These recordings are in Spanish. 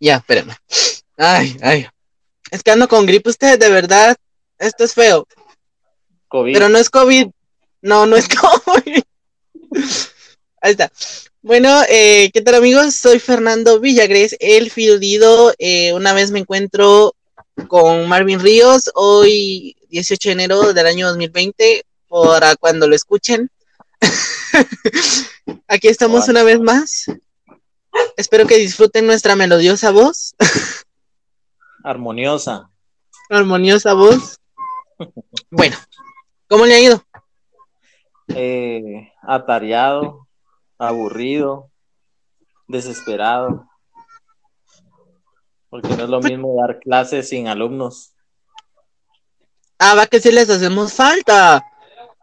Ya, espérenme. Ay, ay. Es que ando con gripe usted, de verdad. Esto es feo. COVID. Pero no es COVID. No, no es COVID. Ahí está. Bueno, eh, ¿qué tal amigos? Soy Fernando Villagres, el filudido. Eh, una vez me encuentro con Marvin Ríos, hoy 18 de enero del año 2020, para cuando lo escuchen. Aquí estamos una vez más. Espero que disfruten nuestra melodiosa voz. Armoniosa. Armoniosa voz. Bueno, ¿cómo le ha ido? Eh, atareado, aburrido, desesperado. Porque no es lo mismo dar clases sin alumnos. Ah, va que sí les hacemos falta.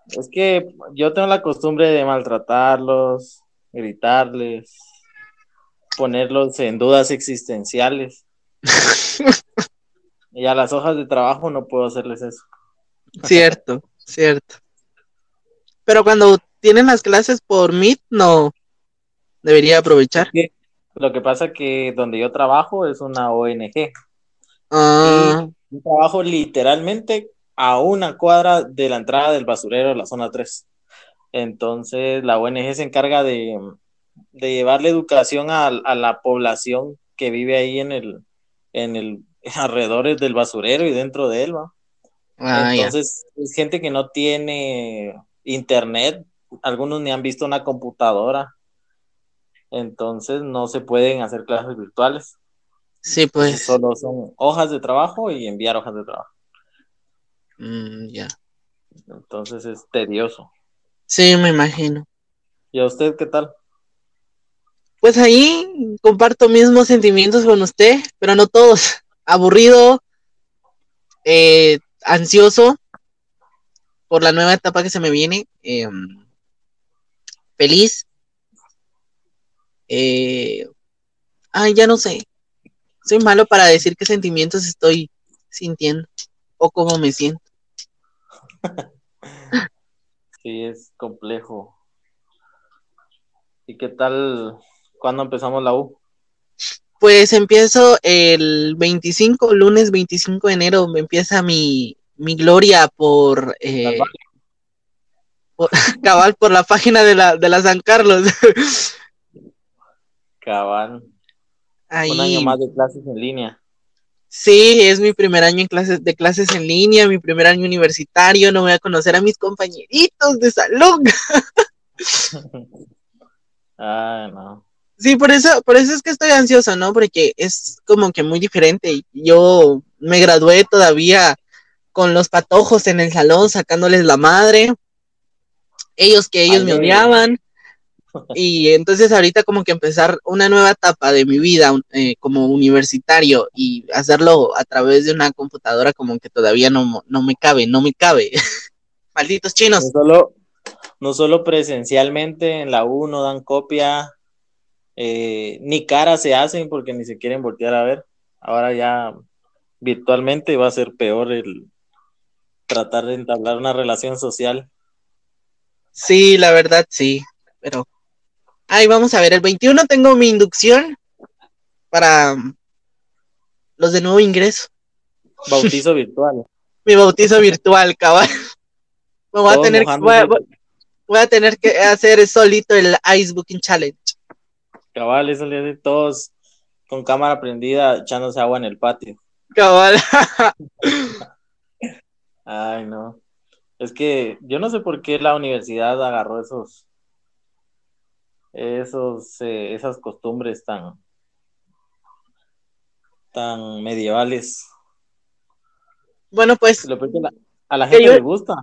Es que yo tengo la costumbre de maltratarlos, gritarles, ponerlos en dudas existenciales. y a las hojas de trabajo no puedo hacerles eso. Cierto, cierto. Pero cuando tienen las clases por Meet, no debería aprovechar. Lo que pasa que donde yo trabajo es una ONG. Ah, Y yo trabajo literalmente a una cuadra de la entrada del basurero de la zona 3. Entonces la ONG se encarga de, de llevarle educación a, a la población que vive ahí en el, en el alrededor del basurero y dentro de él, ¿va? ah. Entonces, es gente que no tiene internet, algunos ni han visto una computadora, entonces no se pueden hacer clases virtuales, Sí, pues. solo son hojas de trabajo y enviar hojas de trabajo, mm, ya. entonces es tedioso. Sí, me imagino. ¿Y a usted qué tal? Pues ahí comparto mismos sentimientos con usted, pero no todos. Aburrido, eh, ansioso por la nueva etapa que se me viene. eh, feliz. Eh, ay, ya no sé. Soy malo para decir qué sentimientos estoy sintiendo o cómo me siento. Sí, es complejo. ¿Y qué tal cuando empezamos la U? Pues empiezo el 25, lunes 25 de enero, me empieza mi, mi gloria por, eh, por- cabal por la página de la, de la San Carlos. Cabal, Ahí, un año más de clases en línea. sí, es mi primer año en clases, de clases en línea, mi primer año universitario, no voy a conocer a mis compañeritos de salón. Ah, no. Sí, por eso, por eso es que estoy ansioso, ¿no? Porque es como que muy diferente. Yo me gradué todavía con los patojos en el salón, sacándoles la madre. Ellos que ellos Ay, me ay, ay. odiaban. Y entonces ahorita como que empezar una nueva etapa de mi vida eh, como universitario y hacerlo a través de una computadora como que todavía no, no me cabe, no me cabe. Malditos chinos. No solo, no solo presencialmente en la U no dan copia, eh, ni cara se hacen porque ni se quieren voltear a ver. Ahora ya virtualmente va a ser peor el tratar de entablar una relación social. Sí, la verdad sí, pero ahí vamos a ver, el 21 tengo mi inducción para los de nuevo ingreso, Bautizo virtual. mi bautizo virtual, cabal. Me voy a tener, voy a, voy- voy a tener que hacer solito el Ice Booking Challenge. Cabal, eso le hace todos con cámara prendida echándose agua en el patio. Cabal. Ay, no. Es que yo no sé por qué la universidad agarró esos, esos, eh, esas costumbres tan, tan medievales. Bueno, pues Lo peor es que la- a la gente yo- le gusta.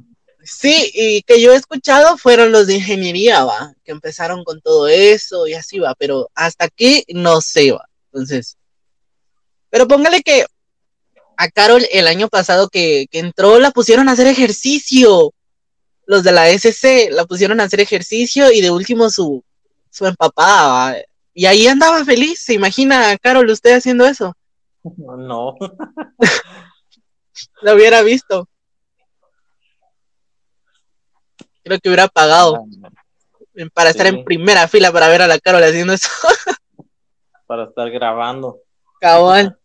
sí, y que yo he escuchado fueron los de ingeniería, va, que empezaron con todo eso y así va, pero hasta aquí no sé, va. Entonces, pero póngale que a Carol el año pasado que, que entró la pusieron a hacer ejercicio. Los de la SC la pusieron a hacer ejercicio y de último su, su empapada. Y ahí andaba feliz. ¿Se imagina, Carol, usted haciendo eso? No, Lo hubiera visto. Creo que hubiera pagado para estar en primera fila para ver a la Carol haciendo eso. para estar grabando. Cabal.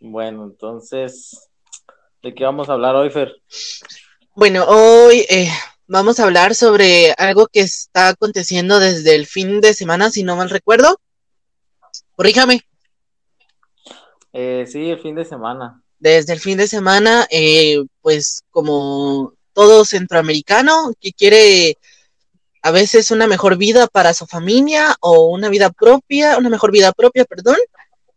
Bueno, entonces, ¿de qué vamos a hablar hoy, Fer? Bueno, hoy eh, vamos a hablar sobre algo que está aconteciendo desde el fin de semana, si no mal recuerdo. Corríjame. Eh, sí, el fin de semana. Desde el fin de semana, eh, pues como todo centroamericano que quiere a veces una mejor vida para su familia o una vida propia, una mejor vida propia, perdón.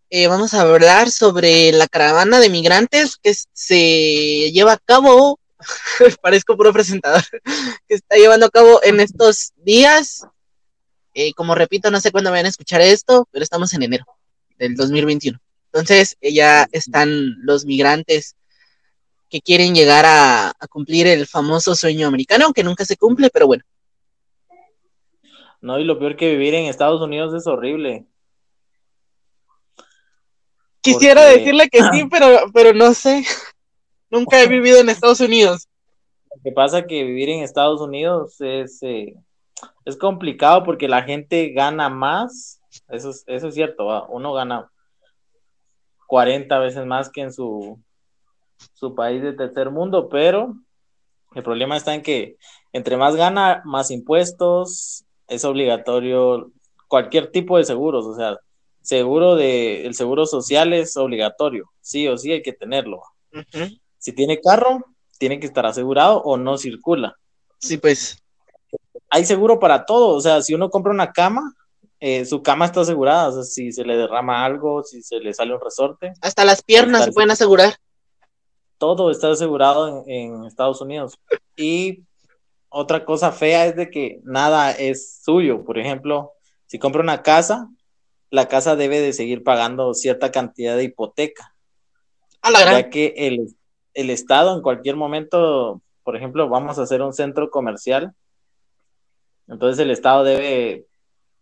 Eh, vamos a hablar sobre la caravana de migrantes que se lleva a cabo, parezco puro presentador, que está llevando a cabo en estos días. Eh, como repito, no sé cuándo vayan a escuchar esto, pero estamos en enero del 2021. Entonces, eh, ya están los migrantes que quieren llegar a cumplir el famoso sueño americano, aunque nunca se cumple, pero bueno, no, y lo peor que vivir en Estados Unidos es horrible. Quisiera decirle que sí, pero, pero no sé. Nunca he vivido en Estados Unidos. Lo que pasa es que vivir en Estados Unidos es, eh, es complicado porque la gente gana más. Eso es, eso es cierto, uno gana 40 veces más que en su, su país de tercer mundo, pero el problema está en que entre más gana, más impuestos, es obligatorio cualquier tipo de seguros, o sea, seguro de el seguro social es obligatorio, sí o sí hay que tenerlo. Si tiene carro, tiene que estar asegurado o no circula. Sí, pues. Hay seguro para todo, o sea, si uno compra una cama, eh, su cama está asegurada, o sea, si se le derrama algo, si se le sale un resorte. Hasta las piernas se pueden asegurar. Todo está asegurado en, en Estados Unidos. Y otra cosa fea es de que nada es suyo. Por ejemplo, si compra una casa, la casa debe de seguir pagando cierta cantidad de hipoteca. A la Ya que el, el Estado en cualquier momento, por ejemplo, vamos a hacer un centro comercial, entonces el Estado debe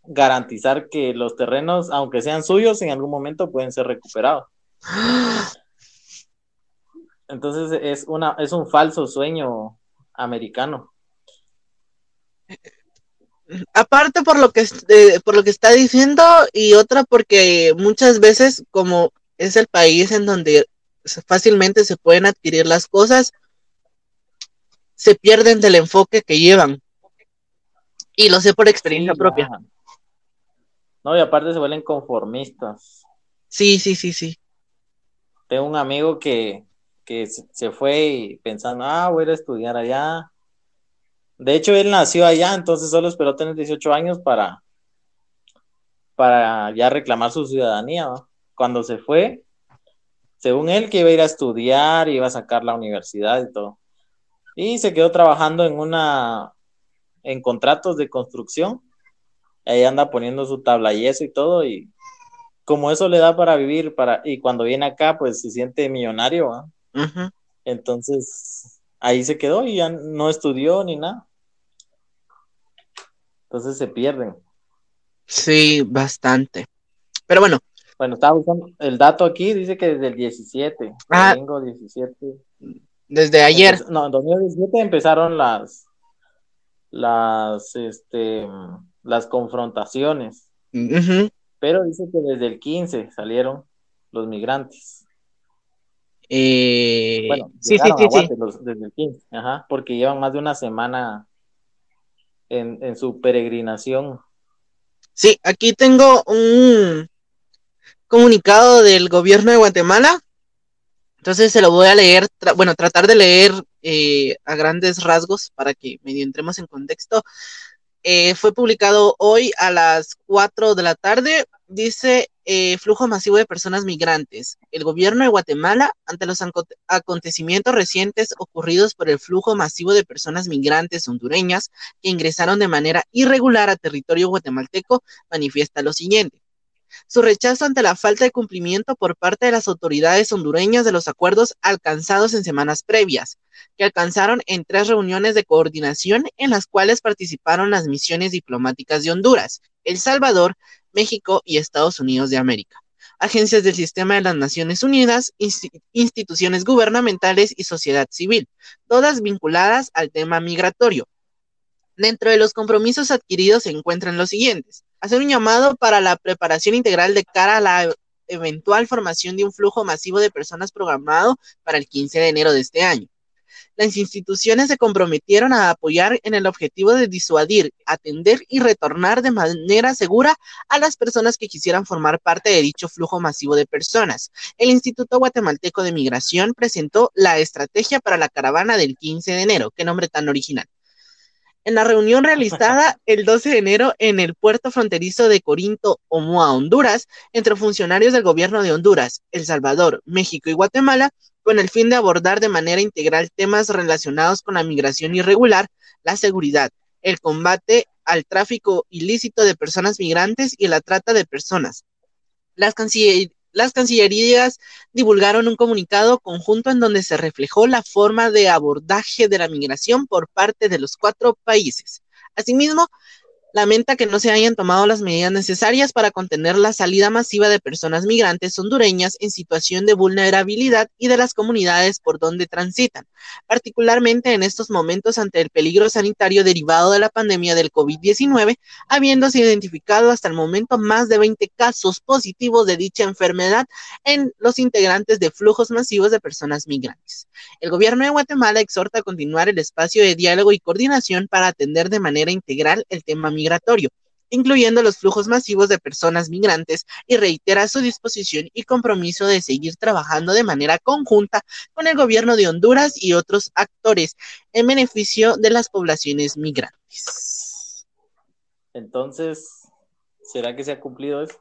garantizar que los terrenos, aunque sean suyos, en algún momento pueden ser recuperados. Entonces es, una, es un falso sueño americano aparte por lo que por lo que está diciendo y otra porque muchas veces como es el país en donde fácilmente se pueden adquirir las cosas se pierden del enfoque que llevan. Y lo sé por experiencia propia. no y aparte se vuelven conformistas. Sí sí sí sí. Tengo un amigo que que se fue y pensando ah voy a estudiar allá de hecho, él nació allá, entonces solo esperó tener 18 años para, para ya reclamar su ciudadanía. Cuando se fue, según él, que iba a ir a estudiar, iba a sacar la universidad y todo. Y se quedó trabajando en una, en contratos de construcción. Ahí anda poniendo su tabla y eso y todo. Y como eso le da para vivir, para, y cuando viene acá, pues se siente millonario. Entonces, ahí se quedó y ya no estudió ni nada. Entonces se pierden. Sí, bastante. Pero bueno. Bueno, estaba buscando el dato aquí, dice que desde el 17, ah, domingo 17. Desde ayer. no, en 2017 empezaron las, las, este, las confrontaciones. Pero dice que desde el 15 salieron los migrantes. Eh, bueno, sí, sí, sí, sí. desde el 15, ajá, porque llevan más de una semana en, su peregrinación. Sí, aquí tengo un comunicado del gobierno de Guatemala. Entonces se lo voy a leer, bueno, tratar de leer eh, a grandes rasgos para que medio entremos en contexto. Eh, fue publicado hoy a las 4 de la tarde. Dice eh, flujo masivo de personas migrantes. El gobierno de Guatemala, ante los acontecimientos recientes ocurridos por el flujo masivo de personas migrantes hondureñas que ingresaron de manera irregular a territorio guatemalteco, manifiesta lo siguiente su rechazo ante la falta de cumplimiento por parte de las autoridades hondureñas de los acuerdos alcanzados en semanas previas, que alcanzaron en tres reuniones de coordinación en las cuales participaron las misiones diplomáticas de Honduras, El Salvador, México y Estados Unidos de América, agencias del sistema de las Naciones Unidas, instituciones gubernamentales y sociedad civil, todas vinculadas al tema migratorio. Dentro de los compromisos adquiridos se encuentran los siguientes. Hacer un llamado para la preparación integral de cara a la eventual formación de un flujo masivo de personas programado para el 15 de enero de este año. Las instituciones se comprometieron a apoyar en el objetivo de disuadir, atender y retornar de manera segura a las personas que quisieran formar parte de dicho flujo masivo de personas. El Instituto Guatemalteco de Migración presentó la estrategia para la caravana del 15 de enero. Qué nombre tan original. En la reunión realizada el 12 de enero en el puerto fronterizo de Corinto, Omoa, Honduras, entre funcionarios del gobierno de Honduras, El Salvador, México y Guatemala, con el fin de abordar de manera integral temas relacionados con la migración irregular, la seguridad, el combate al tráfico ilícito de personas migrantes y la trata de personas. Las, las Cancillerías divulgaron un comunicado conjunto en donde se reflejó la forma de abordaje de la migración por parte de los cuatro países. Asimismo, lamenta que no se hayan tomado las medidas necesarias para contener la salida masiva de personas migrantes hondureñas en situación de vulnerabilidad y de las comunidades por donde transitan, particularmente en estos momentos ante el peligro sanitario derivado de la pandemia del COVID-19, habiéndose identificado hasta el momento más de 20 casos positivos de dicha enfermedad en los integrantes de flujos masivos de personas migrantes. El gobierno de Guatemala exhorta a continuar el espacio de diálogo y coordinación para atender de manera integral el tema migratorio migratorio, incluyendo los flujos masivos de personas migrantes, y reitera su disposición y compromiso de seguir trabajando de manera conjunta con el gobierno de Honduras y otros actores en beneficio de las poblaciones migrantes. Entonces, ¿será que se ha cumplido eso?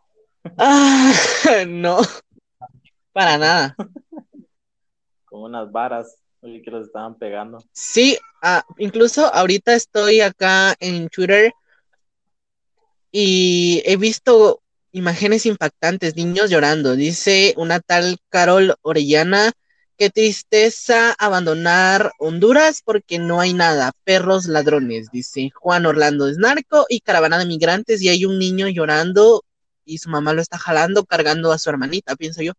Ah, no, para nada. Con unas varas que los estaban pegando. Sí, ah, incluso ahorita estoy acá en Twitter y he visto imágenes impactantes, niños llorando. Dice una tal Carol Orellana, qué tristeza abandonar Honduras porque no hay nada, perros ladrones, dice Juan Orlando es narco y caravana de migrantes y hay un niño llorando y su mamá lo está jalando, cargando a su hermanita, pienso yo.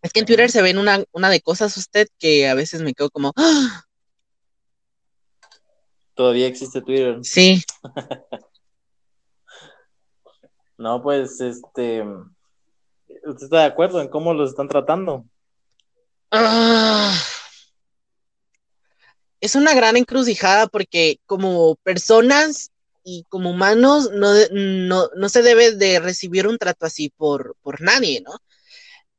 Es que en Twitter se ven una, una de cosas usted que a veces me quedo como... ¡Ah! Todavía existe Twitter. Sí. No, pues, este, ¿usted está de acuerdo en cómo los están tratando? Ah. es una gran encrucijada porque como personas y como humanos no, no, se debe de recibir un trato así por, por nadie, ¿no?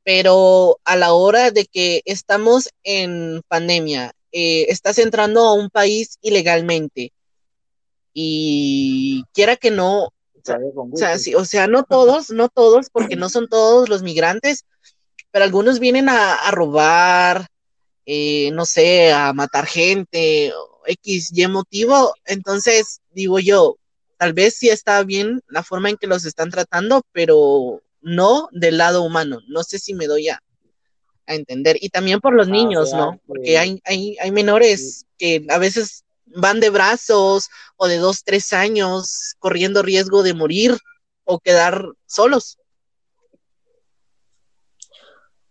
Pero a la hora de que estamos en pandemia, eh, estás entrando a un país ilegalmente y quiera que no, o sea, sí, o sea, no todos, no todos, porque no son todos los migrantes, pero algunos vienen a, robar, eh, no sé, a matar gente, X, Y motivo. Entonces, digo yo, tal vez sí está bien la forma en que los están tratando, pero no del lado humano. No sé si me doy a, entender. Y también por los ah, niños, ¿no? Porque hay, hay, hay menores que a veces van de brazos o de dos, tres años corriendo riesgo de morir o quedar solos.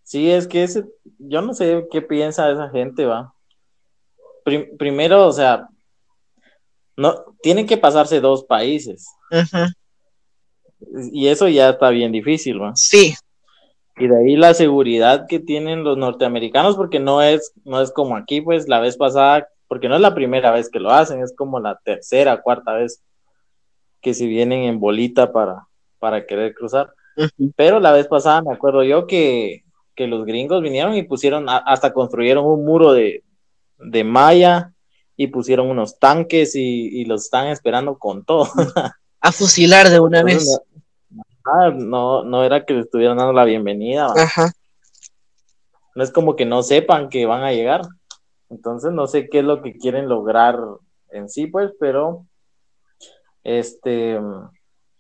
Sí, es que ese, yo no sé qué piensa esa gente, va. primero, o sea, no, tienen que pasarse dos países. Y eso ya está bien difícil, ¿va? Sí. Y de ahí la seguridad que tienen los norteamericanos, porque no es, no es como aquí, pues la vez pasada porque no es la primera vez que lo hacen, es como la tercera, cuarta vez que si vienen en bolita para, para querer cruzar. Pero la vez pasada me acuerdo yo que, los gringos vinieron y pusieron, hasta construyeron un muro de, de malla y pusieron unos tanques y, los están esperando con todo. A fusilar de una vez. Ah, no, no era que le estuvieran dando la bienvenida. No es como que no sepan que van a llegar. Entonces no sé qué es lo que quieren lograr en sí, pues, pero este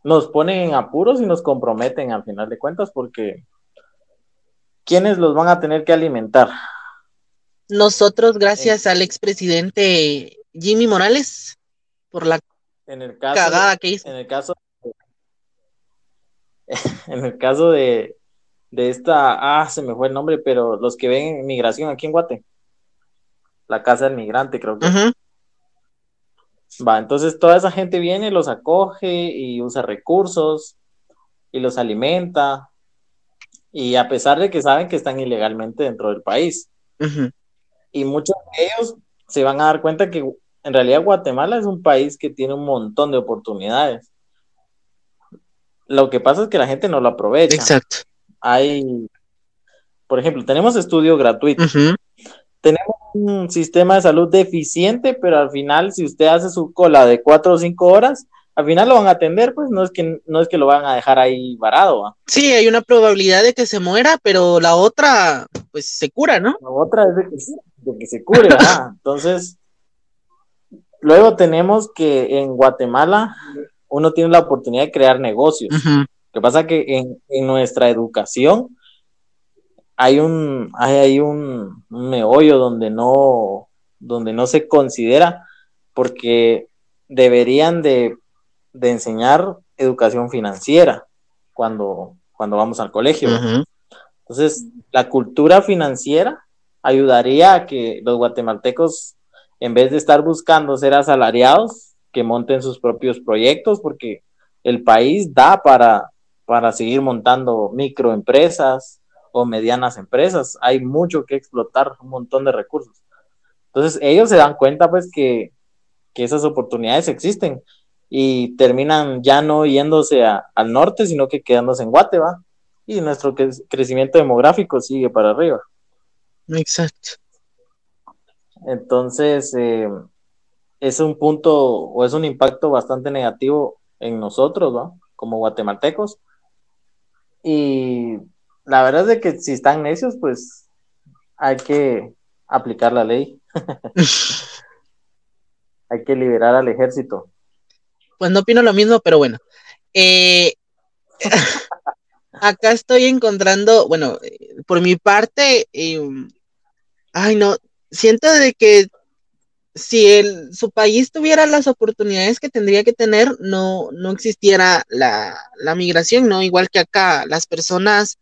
nos ponen en apuros y nos comprometen al final de cuentas porque ¿quiénes los van a tener que alimentar? Nosotros, gracias al expresidente Jimmy Morales, por la en el caso, cagada que hizo. En el caso en el caso de, de esta, ah, se me fue el nombre, pero los que ven migración aquí en Guate, la casa del migrante, creo que. Va, entonces toda esa gente viene, los acoge y usa recursos y los alimenta. Y a pesar de que saben que están ilegalmente dentro del país. Y muchos de ellos se van a dar cuenta que en realidad Guatemala es un país que tiene un montón de oportunidades. Lo que pasa es que la gente no lo aprovecha. Exacto. Hay, por ejemplo, tenemos estudio gratuito. Tenemos un sistema de salud deficiente, pero al final, si usted hace su cola de cuatro o cinco horas, al final lo van a atender, pues no es que no es que lo van a dejar ahí varado. Sí, hay una probabilidad de que se muera, pero la otra, pues se cura, ¿no? La otra es de que, se cure, Entonces, luego tenemos que en Guatemala uno tiene la oportunidad de crear negocios. Lo que pasa que en, en nuestra educación hay un, hay, un, meollo donde no, donde no se considera, porque deberían de, enseñar educación financiera cuando, cuando vamos al colegio. Entonces, la cultura financiera ayudaría a que los guatemaltecos, en vez de estar buscando ser asalariados, que monten sus propios proyectos, porque el país da para, para seguir montando microempresas, o medianas empresas. Hay mucho que explotar, un montón de recursos. Entonces ellos se dan cuenta pues que, esas oportunidades existen y terminan ya no yéndose al norte, sino que quedándose en Guatemala y nuestro crecimiento demográfico sigue para arriba. Exacto. Entonces, eh, es un punto o es un impacto bastante negativo en nosotros, ¿no? Como guatemaltecos. Y la verdad es de que si están necios, pues hay que aplicar la ley. hay que liberar al ejército. Pues no opino lo mismo, pero bueno. Eh, acá estoy encontrando, bueno, por mi parte, em, ay no, siento de que si el, su país tuviera las oportunidades que tendría que tener, no, no existiera la, la migración, ¿no? Igual que acá, las personas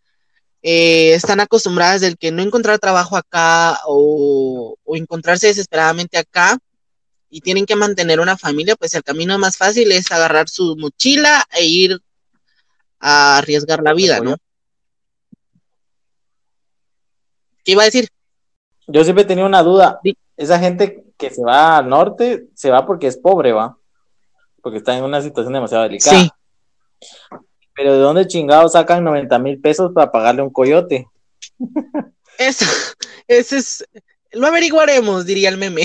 eh, están acostumbradas del que no encontrar trabajo acá o, encontrarse desesperadamente acá y tienen que mantener una familia, pues el camino más fácil es agarrar su mochila e ir a arriesgar la vida, ¿no? ¿Qué iba a decir? Yo siempre he tenido una duda. Esa gente que se va al norte, se va porque es pobre, ¿va? Porque está en una situación demasiado delicada. Sí. Pero ¿de dónde chingados sacan 90 mil pesos para pagarle un coyote? Eso, ese es, lo averiguaremos, diría el meme.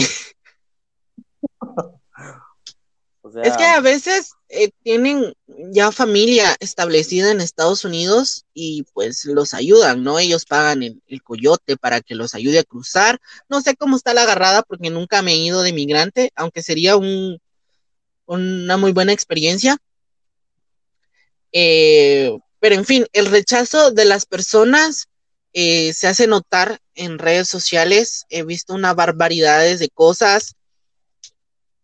es que a veces eh, tienen ya familia establecida en Estados Unidos y pues los ayudan, ¿no? Ellos pagan el, el, coyote para que los ayude a cruzar. No sé cómo está la agarrada porque nunca me he ido de migrante, aunque sería un, una muy buena experiencia. Eh, pero en fin, el rechazo de las personas eh, se hace notar en redes sociales. He visto una barbaridad de cosas,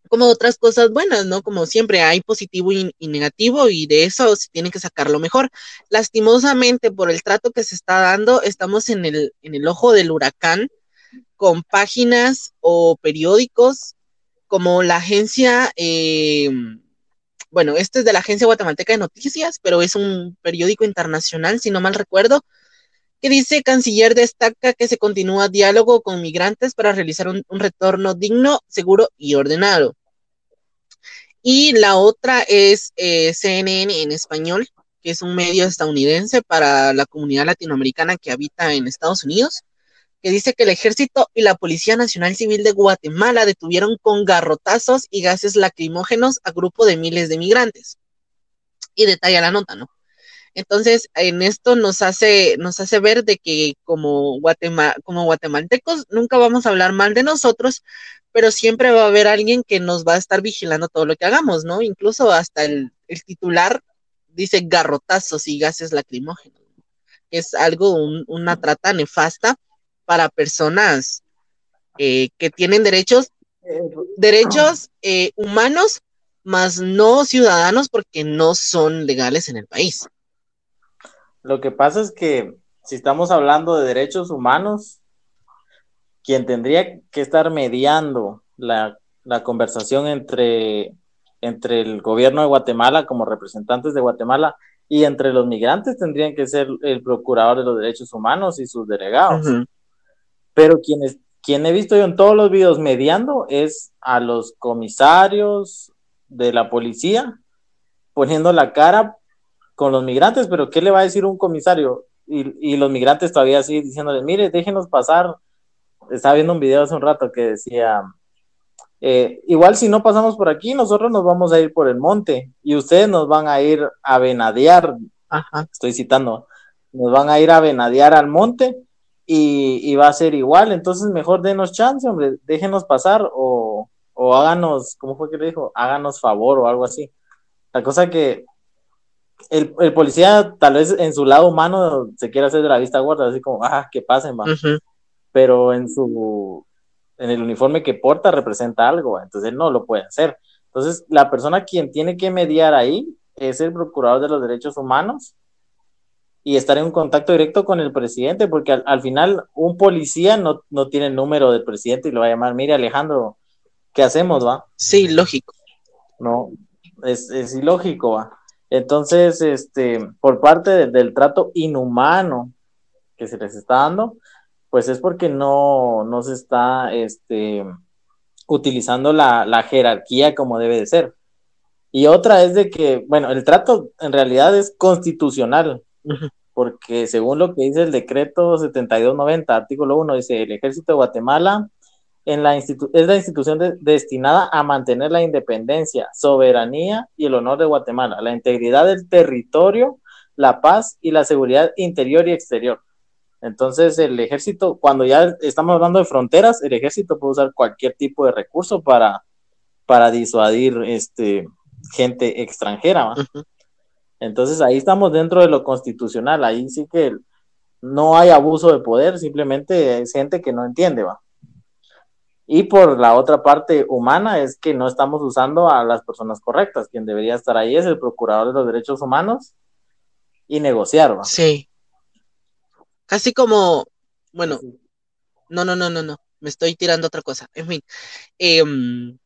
como otras cosas buenas, ¿no? Como siempre hay positivo y, negativo y de eso se tiene que sacar lo mejor. Lastimosamente, por el trato que se está dando, estamos en el, en el ojo del huracán con páginas o periódicos como la agencia eh, bueno, este es de la Agencia Guatemalteca de Noticias, pero es un periódico internacional, si no mal recuerdo, que dice, Canciller destaca que se continúa diálogo con migrantes para realizar un, retorno digno, seguro y ordenado. Y la otra es eh, CNN en español, que es un medio estadounidense para la comunidad latinoamericana que habita en Estados Unidos que dice que el Ejército y la Policía Nacional Civil de Guatemala detuvieron con garrotazos y gases lacrimógenos a grupo de miles de migrantes. Y detalla la nota, ¿no? Entonces, en esto nos hace, nos hace ver de que como, como guatemaltecos nunca vamos a hablar mal de nosotros, pero siempre va a haber alguien que nos va a estar vigilando todo lo que hagamos, ¿no? Incluso hasta el, titular dice garrotazos y gases lacrimógenos. Es algo, una trata nefasta para personas eh, que tienen derechos, derechos eh, humanos, más no ciudadanos porque no son legales en el país. Lo que pasa es que si estamos hablando de derechos humanos, quien tendría que estar mediando la, conversación entre, entre el gobierno de Guatemala como representantes de Guatemala y entre los migrantes tendrían que ser el procurador de los derechos humanos y sus delegados. Pero quienes, quien he visto yo en todos los videos mediando es a los comisarios de la policía poniendo la cara con los migrantes, pero ¿qué le va a decir un comisario? Y, los migrantes todavía así diciéndole, mire, déjenos pasar. Estaba viendo un video hace un rato que decía, eh, igual si no pasamos por aquí, nosotros nos vamos a ir por el monte y ustedes nos van a ir a venadear, estoy citando, nos van a ir a venadear al monte y, va a ser igual, entonces mejor denos chance, hombre, déjenos pasar o, o háganos, ¿cómo fue que le dijo? Háganos favor o algo así. La cosa que el, policía tal vez en su lado humano se quiere hacer de la vista gorda, así como, ah, que pasen, va. Pero en su, en el uniforme que porta representa algo, entonces él no lo puede hacer. Entonces, la persona quien tiene que mediar ahí es el procurador de los derechos humanos y estar en un contacto directo con el presidente, porque al, final un policía no, no, tiene el número del presidente y lo va a llamar, mire Alejandro, ¿qué hacemos, va? Sí, lógico. No, es, es ilógico, va. Entonces, este, por parte del trato inhumano que se les está dando, pues es porque no, no se está este, utilizando la, la, jerarquía como debe de ser. Y otra es de que, bueno, el trato en realidad es constitucional, porque según lo que dice el decreto 7290, artículo 1, dice, el ejército de Guatemala en la es la institución destinada a mantener la independencia, soberanía y el honor de Guatemala, la integridad del territorio, la paz y la seguridad interior y exterior. Entonces, el ejército, cuando ya estamos hablando de fronteras, el ejército puede usar cualquier tipo de recurso para, para disuadir este, gente extranjera. Entonces, ahí estamos dentro de lo constitucional. Ahí sí que no hay abuso de poder, simplemente es gente que no entiende, ¿va? Y por la otra parte humana es que no estamos usando a las personas correctas. Quien debería estar ahí es el procurador de los derechos humanos y negociar. Sí. Casi como, bueno, no, no, no, no, no, me estoy tirando otra cosa. En fin, em,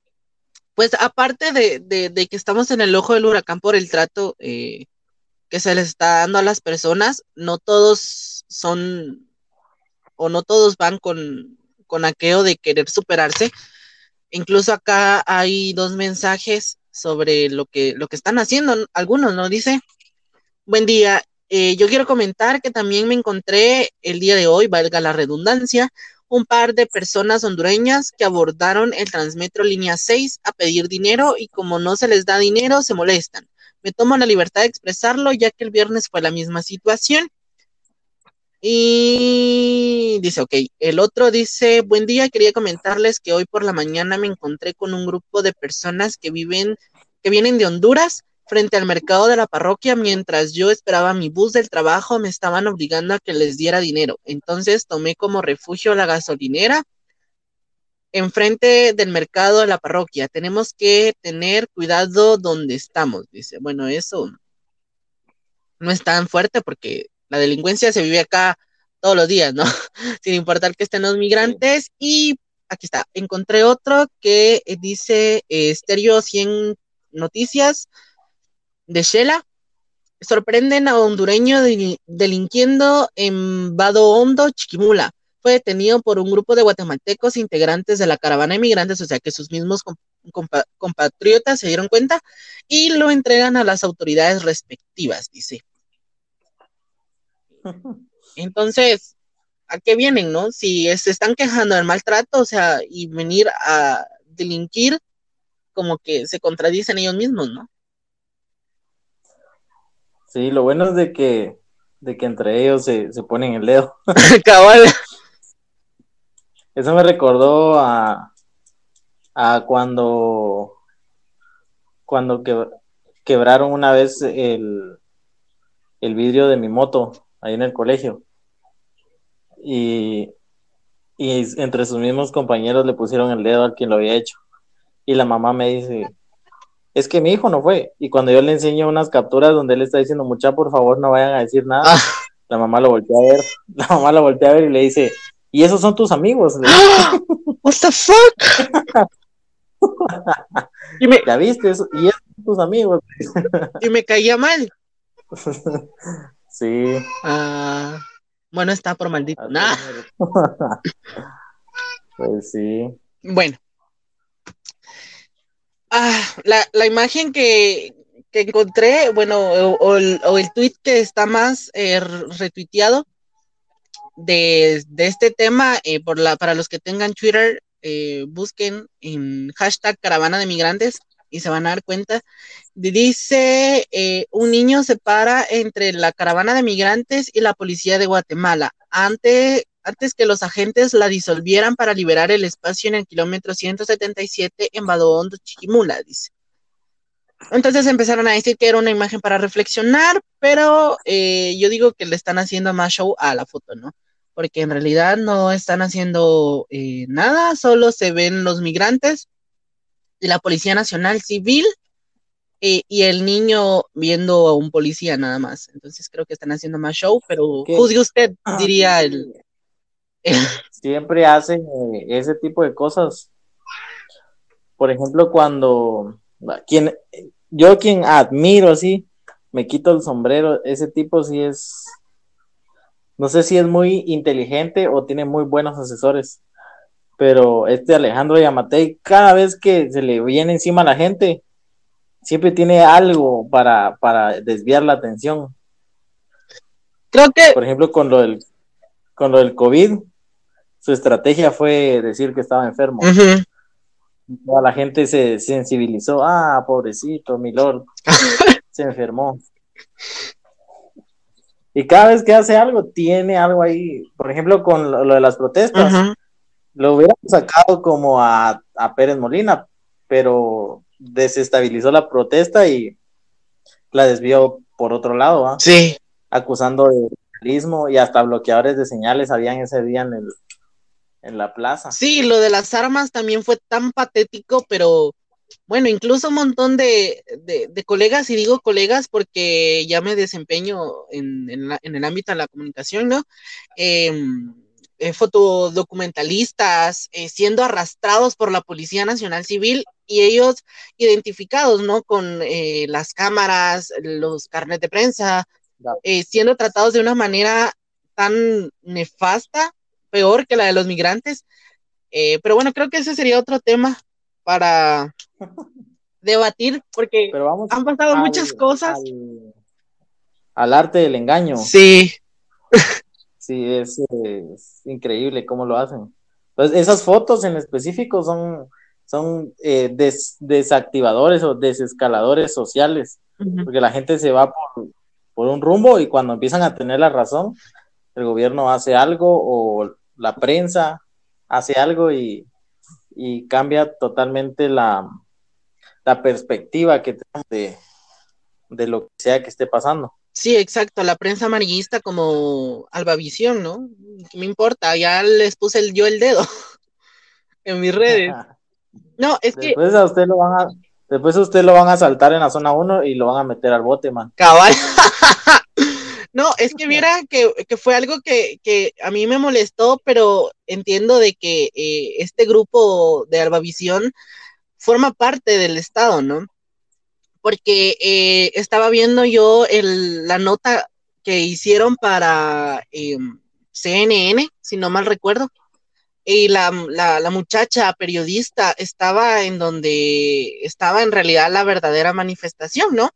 pues aparte de, que estamos en el ojo del huracán por el trato eh, que se les está dando a las personas, no todos son o no todos van con con aquello de querer superarse. Incluso acá hay dos mensajes sobre lo que, lo que están haciendo. Algunos nos dice, buen día, eh, yo quiero comentar que también me encontré el día de hoy, valga la redundancia, un par de personas hondureñas que abordaron el Transmetro Línea 6 a pedir dinero y como no se les da dinero, se molestan. Me tomo la libertad de expresarlo ya que el viernes fue la misma situación y dice, ok, el otro dice, buen día, quería comentarles que hoy por la mañana me encontré con un grupo de personas que viven, que vienen de Honduras frente al mercado de la parroquia. Mientras yo esperaba mi bus del trabajo, me estaban obligando a que les diera dinero. Entonces tomé como refugio la gasolinera enfrente del mercado de la parroquia. Tenemos que tener cuidado donde estamos, dice. Bueno, eso no es tan fuerte porque la delincuencia se vive acá todos los días, ¿no? Sin importar que estén los migrantes. Y aquí está, encontré otro que dice eh, Stereo 100 Noticias de Shela. Sorprenden a hondureño delinquiendo en Vado Hondo, Chiquimula. Fue detenido por un grupo de guatemaltecos integrantes de la caravana de migrantes, o sea que sus mismos compatriotas se dieron cuenta y lo entregan a las autoridades respectivas, dice. Entonces, ¿a qué vienen, no? Si se están quejando del maltrato, o sea, y venir a delinquir, como que se contradicen ellos mismos, ¿no? Sí, lo bueno es de que, de que entre ellos se, ponen el dedo. Cabal. Eso me recordó a, a cuando, cuando quebraron una vez el, el vidrio de mi moto ahí en el colegio. Y, y entre sus mismos compañeros le pusieron el dedo al quien lo había hecho. Y la mamá me dice, es que mi hijo no fue. Y cuando yo le enseño unas capturas donde él está diciendo, mucha, por favor, no vayan a decir nada, Ah. la mamá lo voltea a ver, la mamá lo voltea a ver y le dice, ¿y esos son tus amigos? Dice, What the fuck? y, me, ¿Ya viste eso? ¿Y esos son tus amigos? y me caía mal. sí. Ah, bueno, está por maldito. Nah. pues sí. Bueno. Ah, la, la imagen que, que encontré, bueno, o, el, o el tweet que está más eh, retuiteado de, de, este tema, eh, por la, para los que tengan Twitter, eh, busquen en hashtag caravana de migrantes y se van a dar cuenta. Dice, eh, un niño se para entre la caravana de migrantes y la policía de Guatemala. Antes, antes que los agentes la disolvieran para liberar el espacio en el kilómetro 177 en Badoondo, Chiquimula, dice. Entonces empezaron a decir que era una imagen para reflexionar, pero eh, yo digo que le están haciendo más show a la foto, ¿no? Porque en realidad no están haciendo eh, nada, solo se ven los migrantes y la Policía Nacional Civil eh, y el niño viendo a un policía nada más. Entonces creo que están haciendo más show, pero ¿Qué? juzgue usted, diría el, el... Siempre hacen eh, ese tipo de cosas. Por ejemplo, cuando quien yo quien admiro así, me quito el sombrero, ese tipo sí es no sé si es muy inteligente o tiene muy buenos asesores, pero este Alejandro Yamatei, cada vez que se le viene encima a la gente, siempre tiene algo para, para desviar la atención. Creo que... Por ejemplo, con lo del, con lo del COVID, su estrategia fue decir que estaba enfermo. Uh -huh. Toda la gente se sensibilizó, ah, pobrecito, mi lord, se enfermó. Y cada vez que hace algo, tiene algo ahí. Por ejemplo, con lo, lo de las protestas, uh -huh. lo hubieran sacado como a, a, Pérez Molina, pero desestabilizó la protesta y la desvió por otro lado, ¿eh? Sí. Acusando de terrorismo y hasta bloqueadores de señales habían ese día en, el, en la plaza. Sí, lo de las armas también fue tan patético, pero bueno, incluso un montón de, de, de, colegas, y digo colegas porque ya me desempeño en, en, la, en el ámbito de la comunicación, ¿no? Eh, eh, fotodocumentalistas eh, siendo arrastrados por la Policía Nacional Civil y ellos identificados, ¿no? Con eh, las cámaras, los carnet de prensa, eh, siendo tratados de una manera tan nefasta, peor que la de los migrantes. Eh, pero bueno, creo que ese sería otro tema para debatir, porque han pasado al, muchas cosas. Al, al, arte del engaño. Sí. Sí, es, es, increíble cómo lo hacen. Entonces, esas fotos en específico son, son eh, des, desactivadores o desescaladores sociales, uh -huh. porque la gente se va por, por un rumbo y cuando empiezan a tener la razón, el gobierno hace algo o la prensa hace algo y, y cambia totalmente la, la perspectiva que tenemos de, de, lo que sea que esté pasando. Sí, exacto, la prensa amarillista como Albavisión, ¿no? ¿Qué me importa? Ya les puse el, yo el dedo en mis redes. No, es después que... A usted lo van a, después a usted lo van a saltar en la zona 1 y lo van a meter al bote, man. Cabal. No, es que mira que, que fue algo que, que, a mí me molestó, pero entiendo de que eh, este grupo de Albavisión forma parte del Estado, ¿no? Porque eh, estaba viendo yo el, la nota que hicieron para eh, CNN, si no mal recuerdo, y la, la, la, muchacha periodista estaba en donde estaba en realidad la verdadera manifestación, ¿no?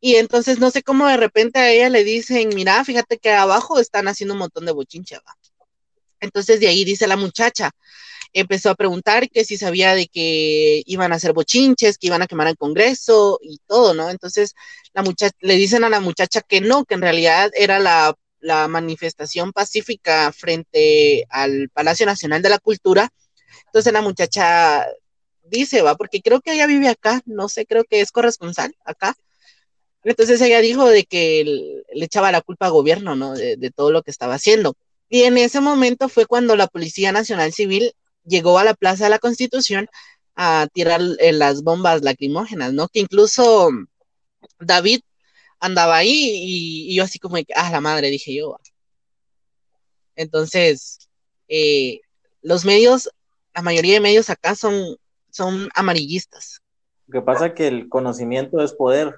Y entonces no sé cómo de repente a ella le dicen, mira, fíjate que abajo están haciendo un montón de bochinche, ¿va? Entonces de ahí dice la muchacha, empezó a preguntar que si sabía de que iban a hacer bochinches, que iban a quemar el Congreso y todo, ¿no? Entonces la muchacha, le dicen a la muchacha que no, que en realidad era la, la manifestación pacífica frente al Palacio Nacional de la Cultura. Entonces la muchacha dice, va, porque creo que ella vive acá, no sé, creo que es corresponsal acá. Entonces ella dijo de que le echaba la culpa al gobierno, ¿no? De, todo lo que estaba haciendo. Y en ese momento fue cuando la Policía Nacional Civil llegó a la Plaza de la Constitución a tirar eh, las bombas lacrimógenas, ¿no? Que incluso David andaba ahí y, yo así como, ah, la madre, dije yo. Entonces, eh, los medios, la mayoría de medios acá son, son amarillistas. Lo que pasa es que el conocimiento es poder.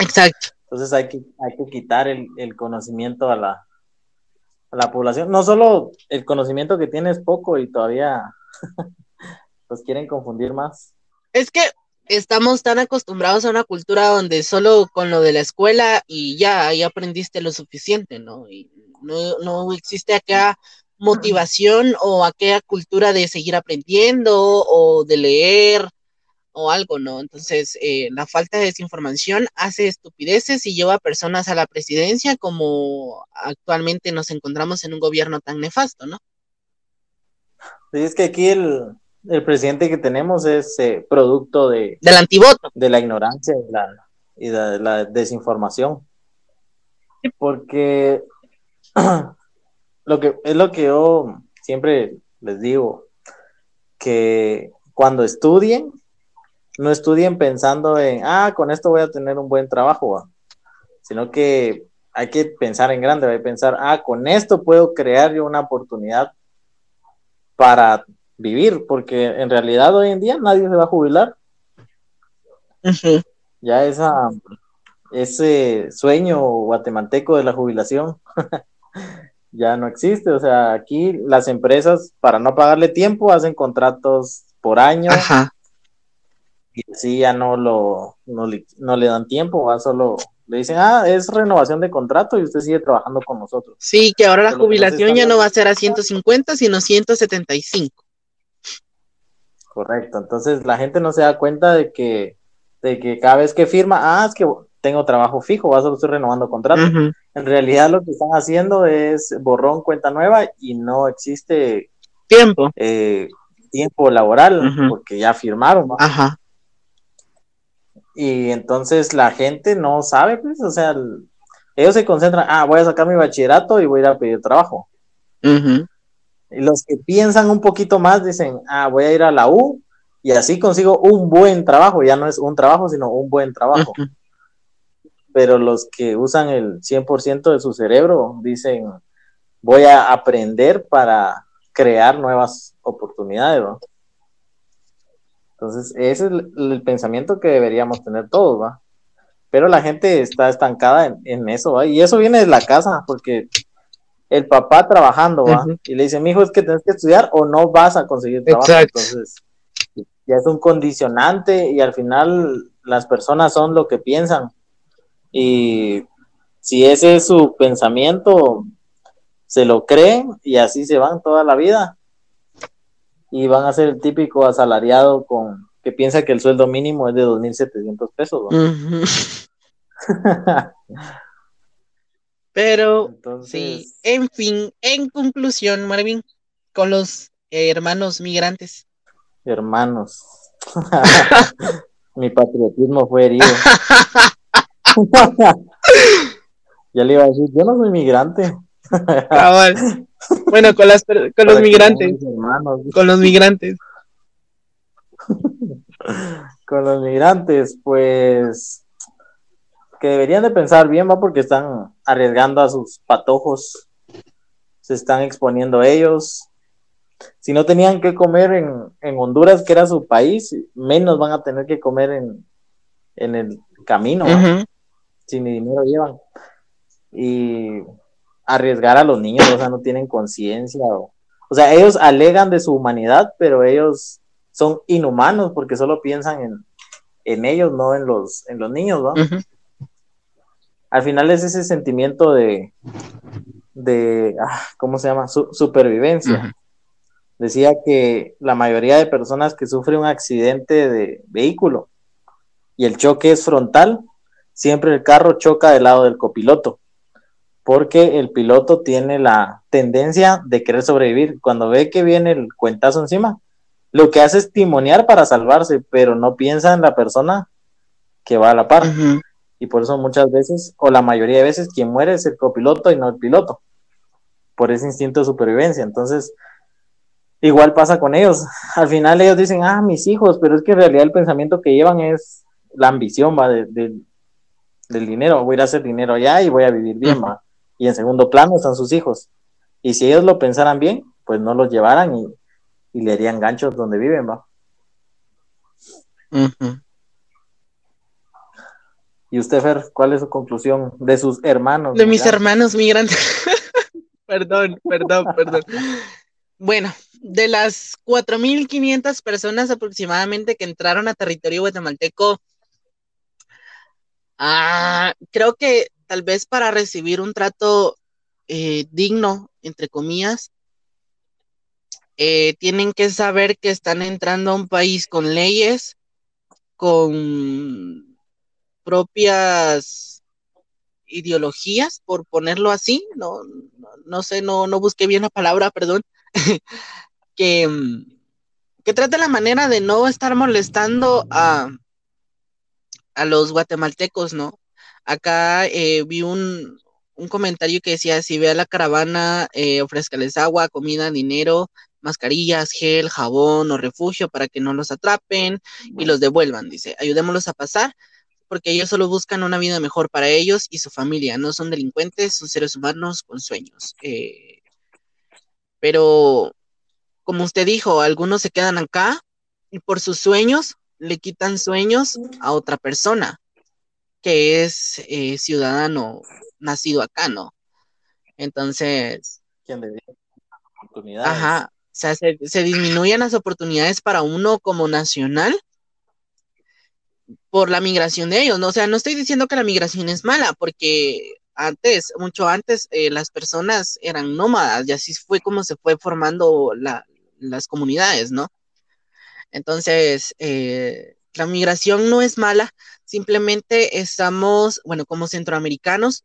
Exacto. Entonces hay que, hay que quitar el, el conocimiento a la, a la población. No solo el conocimiento que tiene es poco y todavía los quieren confundir más. Es que estamos tan acostumbrados a una cultura donde solo con lo de la escuela y ya ahí aprendiste lo suficiente, ¿no? Y no, no existe acá motivación o aquella cultura de seguir aprendiendo o de leer o algo, ¿no? Entonces, eh, la falta de desinformación hace estupideces y lleva a personas a la presidencia como actualmente nos encontramos en un gobierno tan nefasto, ¿no? Sí, es que aquí el, el presidente que tenemos es eh, producto de... Del antivoto. De la ignorancia y, la, y de la desinformación. Porque lo que es lo que yo siempre les digo, que cuando estudien, no estudien pensando en, ah, con esto voy a tener un buen trabajo, sino que hay que pensar en grande, hay que pensar, ah, con esto puedo crear yo una oportunidad para vivir, porque en realidad hoy en día nadie se va a jubilar. Ya esa, ese sueño guatemalteco de la jubilación ya no existe. O sea, aquí las empresas, para no pagarle tiempo, hacen contratos por año. Y así ya no lo, no le, no le dan tiempo, va solo le dicen, ah, es renovación de contrato y usted sigue trabajando con nosotros. Sí, que ahora la jubilación ya no va a ser a 150, sino 175. Correcto, entonces la gente no se da cuenta de que, de que cada vez que firma, ah, es que tengo trabajo fijo, vas a estar renovando contrato. En realidad lo que están haciendo es borrón, cuenta nueva y no existe tiempo, eh, tiempo laboral porque ya firmaron. Ajá. Y entonces la gente no sabe, pues, o sea, ellos se concentran, ah, voy a sacar mi bachillerato y voy a ir a pedir trabajo. Y los que piensan un poquito más dicen, ah, voy a ir a la U y así consigo un buen trabajo, ya no es un trabajo, sino un buen trabajo. Pero los que usan el 100% de su cerebro dicen, voy a aprender para crear nuevas oportunidades, ¿no? Entonces, ese es el, pensamiento que deberíamos tener todos, ¿va? Pero la gente está estancada en, eso, ¿va? Y eso viene de la casa, porque el papá trabajando, ¿va? Y le dice, mi hijo, es que tienes que estudiar o no vas a conseguir trabajo. Entonces, ya es un condicionante y al final las personas son lo que piensan. Y si ese es su pensamiento, se lo creen y así se van toda la vida y van a ser el típico asalariado con que piensa que el sueldo mínimo es de 2.700 pesos. Pero sí, en fin, en conclusión, Marvin, con los hermanos migrantes. Hermanos. Mi patriotismo fue herido. ya le iba a decir, yo no soy migrante. Bueno, con, las, con los migrantes. Con los migrantes. con los migrantes, pues que deberían de pensar bien, va, porque están arriesgando a sus patojos, se están exponiendo ellos. Si no tenían que comer en, Honduras, que era su país, menos van a tener que comer en, el camino, si ni dinero llevan. Y arriesgar a los niños, o sea, no tienen conciencia. O, o, sea, ellos alegan de su humanidad, pero ellos son inhumanos porque solo piensan en, en ellos, no en los, en los niños, ¿no? Al final es ese sentimiento de, de ah, ¿cómo se llama? supervivencia. Decía que la mayoría de personas que sufren un accidente de vehículo y el choque es frontal, siempre el carro choca del lado del copiloto porque el piloto tiene la tendencia de querer sobrevivir. Cuando ve que viene el cuentazo encima, lo que hace es timonear para salvarse, pero no piensa en la persona que va a la par. Y por eso muchas veces, o la mayoría de veces, quien muere es el copiloto y no el piloto, por ese instinto de supervivencia. Entonces, igual pasa con ellos. Al final ellos dicen, ah, mis hijos, pero es que en realidad el pensamiento que llevan es la ambición, va, de, del dinero. Voy a ir a hacer dinero allá y voy a vivir bien, va. Y en segundo plano están sus hijos. Y si ellos lo pensaran bien, pues no los llevaran y, le harían ganchos donde viven, va. ¿Y usted, Fer, cuál es su conclusión de sus hermanos? De mis hermanos migrantes. perdón, perdón, perdón. Bueno, de las 4.500 personas aproximadamente que entraron a territorio guatemalteco, ah, creo que tal vez para recibir un trato eh, digno, entre comillas, eh, tienen que saber que están entrando a un país con leyes, con propias ideologías, por ponerlo así, no, no, sé, no, no busqué bien la palabra, perdón, que, que trate la manera de no estar molestando a, a los guatemaltecos, ¿no? Acá eh, vi un, un, comentario que decía, si ve a la caravana, eh, ofrezcales agua, comida, dinero, mascarillas, gel, jabón o refugio para que no los atrapen y los devuelvan, dice, ayudémoslos a pasar porque ellos solo buscan una vida mejor para ellos y su familia, no son delincuentes, son seres humanos con sueños. Eh, pero, como usted dijo, algunos se quedan acá y por sus sueños le quitan sueños a otra persona que es eh, ciudadano nacido acá, ¿no? Entonces... ¿Quién le oportunidades? Ajá, o sea, se, se disminuyen las oportunidades para uno como nacional por la migración de ellos, ¿no? O sea, no estoy diciendo que la migración es mala, porque antes, mucho antes, eh, las personas eran nómadas y así fue como se fue formando las comunidades, ¿no? Entonces, eh, la migración no es mala, simplemente estamos, bueno, como centroamericanos,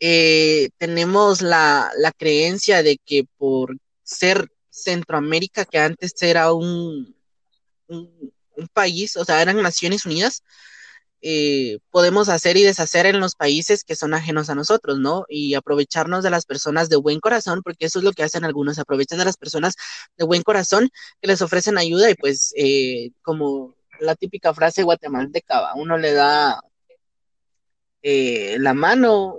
eh, tenemos la, creencia de que por ser Centroamérica, que antes era un, un país, o sea, eran Naciones Unidas, eh, podemos hacer y deshacer en los países que son ajenos a nosotros, ¿no? Y aprovecharnos de las personas de buen corazón, porque eso es lo que hacen algunos, aprovechan de las personas de buen corazón que les ofrecen ayuda y pues eh, como la típica frase guatemalteca, uno le da eh, la, mano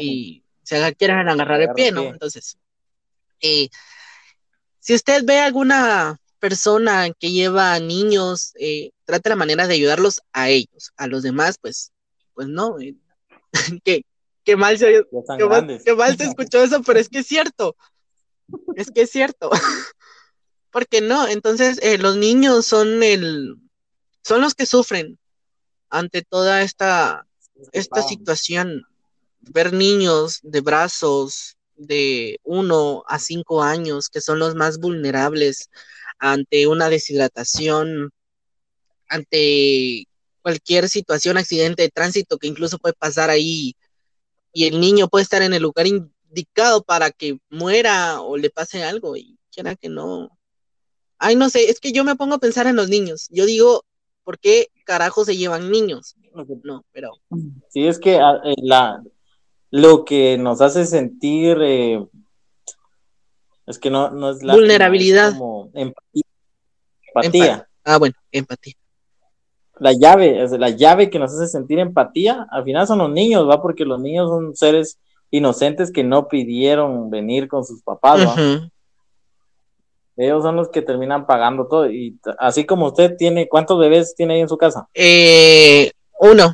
y se quieren agarrar el pie, ¿no? Entonces, si usted ve alguna persona que lleva niños, eh, trata la manera de ayudarlos a ellos, a los demás, pues, pues no, eh, que, mal se, que mal, se escuchó eso, pero es que es cierto, es que es cierto, porque no, entonces eh, los niños son el, son los que sufren ante toda esta, esta situación, ver niños de brazos de uno a cinco años, que son los más vulnerables ante una deshidratación, ante cualquier situación, accidente de tránsito que incluso puede pasar ahí y el niño puede estar en el lugar indicado para que muera o le pase algo y quiera que no. Ay, no sé, es que yo me pongo a pensar en los niños. Yo digo, ¿por qué carajo se llevan niños? No, pero. Sí, es que ah, eh, la, lo que nos hace sentir eh, es que no, no es la vulnerabilidad. como empatía. Ah, bueno, empatía. La llave, es la llave que nos hace sentir empatía, al final son los niños, ¿va? Porque los niños son seres inocentes que no pidieron venir con sus papás, ¿va? Ellos son los que terminan pagando todo. Y así como usted tiene, ¿cuántos bebés tiene ahí en su casa? Eh, uno.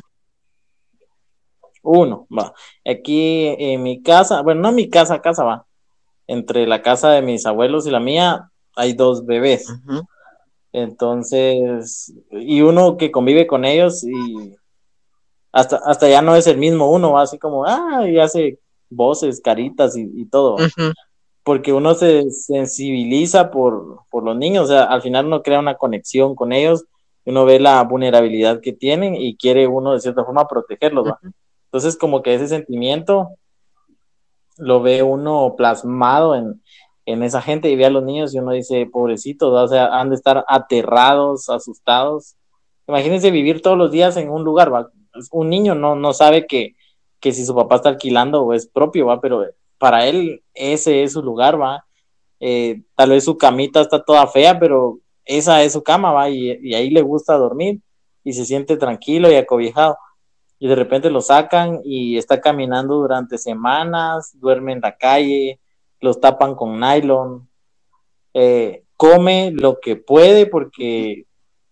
Uno, va. Aquí en mi casa, bueno, no en mi casa, casa va entre la casa de mis abuelos y la mía hay dos bebés. Entonces, y uno que convive con ellos y hasta, hasta ya no es el mismo uno, así como, ah, y hace voces, caritas y, todo. Porque uno se sensibiliza por, los niños, o sea, al final uno crea una conexión con ellos, uno ve la vulnerabilidad que tienen y quiere uno de cierta forma protegerlos. Entonces, como que ese sentimiento lo ve uno plasmado en, esa gente y ve a los niños y uno dice, pobrecitos, o sea, han de estar aterrados, asustados. Imagínense vivir todos los días en un lugar, ¿va? Un niño no, no sabe que, que si su papá está alquilando o es propio, ¿va? Pero para él ese es su lugar, ¿va? eh, tal vez su camita está toda fea, pero esa es su cama, va, y, ahí le gusta dormir y se siente tranquilo y acobijado. Y de repente lo sacan y está caminando durante semanas, duerme en la calle, los tapan con nylon, eh, come lo que puede porque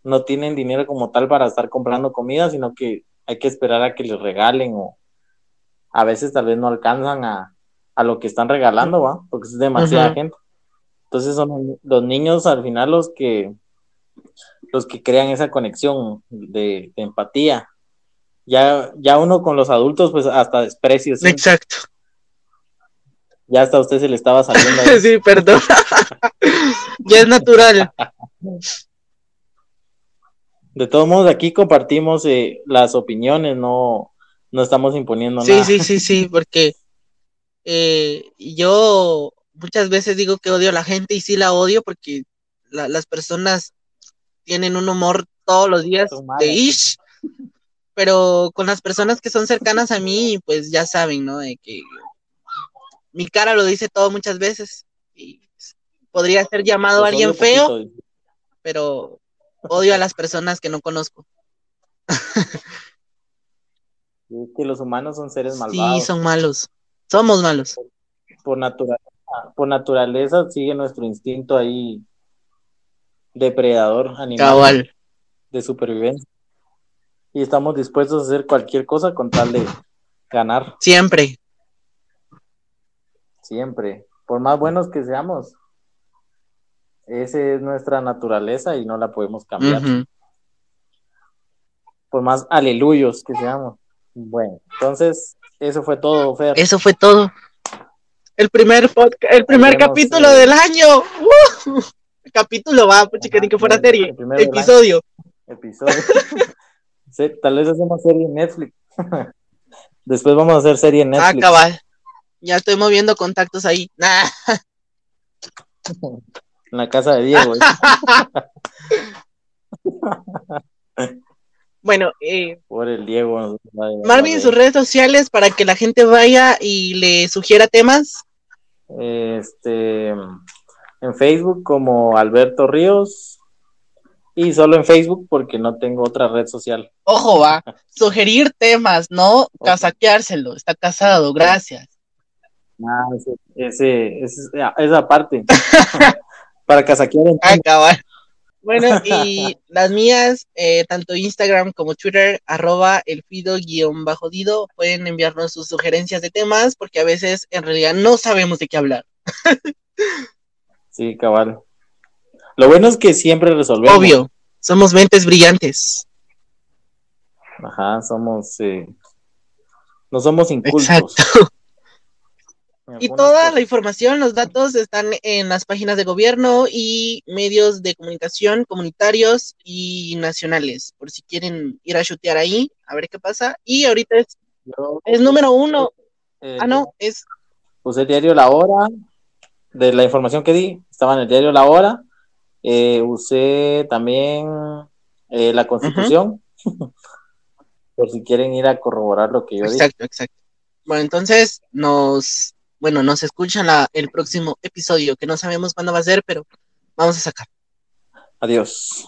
no tienen dinero como tal para estar comprando comida, sino que hay que esperar a que les regalen o a veces tal vez no alcanzan a, a lo que están regalando, ¿va? Porque es demasiada gente. Entonces son los niños al final los que los que crean esa conexión de, empatía. Ya, ya uno con los adultos, pues hasta desprecio. Exacto. Ya hasta a usted se le estaba saliendo. sí, perdón. ya es natural. De todos modos, aquí compartimos eh, las opiniones, no, no estamos imponiendo nada. Sí, sí, sí, sí, porque eh, yo muchas veces digo que odio a la gente y sí la odio porque las personas tienen un humor todos los días de ish, pero con las personas que son cercanas a mí, pues ya saben, ¿no? De que mi cara lo dice todo muchas veces y podría ser llamado pues alguien feo, pero odio a las personas que no conozco. que los humanos son seres malvados. Sí, son malos. Somos malos. Por, naturaleza, por naturaleza sigue nuestro instinto ahí depredador animal de supervivencia. Y estamos dispuestos a hacer cualquier cosa con tal de ganar. Siempre. Siempre. Por más buenos que seamos. Esa es nuestra naturaleza y no la podemos cambiar. Por más aleluyos que seamos. Bueno, entonces, eso fue todo, Fer. Eso fue todo. El primer el primer capítulo del año. El capítulo va, pues ni que fuera serie. Episodio. Episodio. tal vez hacemos serie en Netflix. Después vamos a hacer serie en ah, Netflix. Ah, cabal. Ya estoy moviendo contactos ahí. Nah. En la casa de Diego. bueno, eh, por el Diego. Marvin, sus redes sociales para que la gente vaya y le sugiera temas. Este, en Facebook como Alberto Ríos y solo en Facebook porque no tengo otra red social. Ojo, va, sugerir temas, no casaqueárselo, está casado, gracias. Ah, ese, esa parte. Para casaquear. Ah, bueno, y las mías, eh, tanto Instagram como Twitter, arroba el bajo dido, pueden enviarnos sus sugerencias de temas porque a veces en realidad no sabemos de qué hablar. Sí, cabal. Lo bueno es que siempre resolvemos. Obvio, somos mentes brillantes. Ajá, somos. Eh, no somos incultos. Exacto. Y toda la información, los datos están en las páginas de gobierno y medios de comunicación comunitarios y nacionales, por si quieren ir a chutear ahí, a ver qué pasa. Y ahorita es, es número uno. Eh, ah, no, es. Pues el diario La Hora, de la información que di, estaba en el diario La Hora. Eh, usé también eh, la Constitución, por si quieren ir a corroborar lo que yo dije. Exacto, exacto. Bueno, entonces nos, bueno, nos escuchan la, el próximo episodio, que no sabemos cuándo va a ser, pero vamos a sacar. Adiós.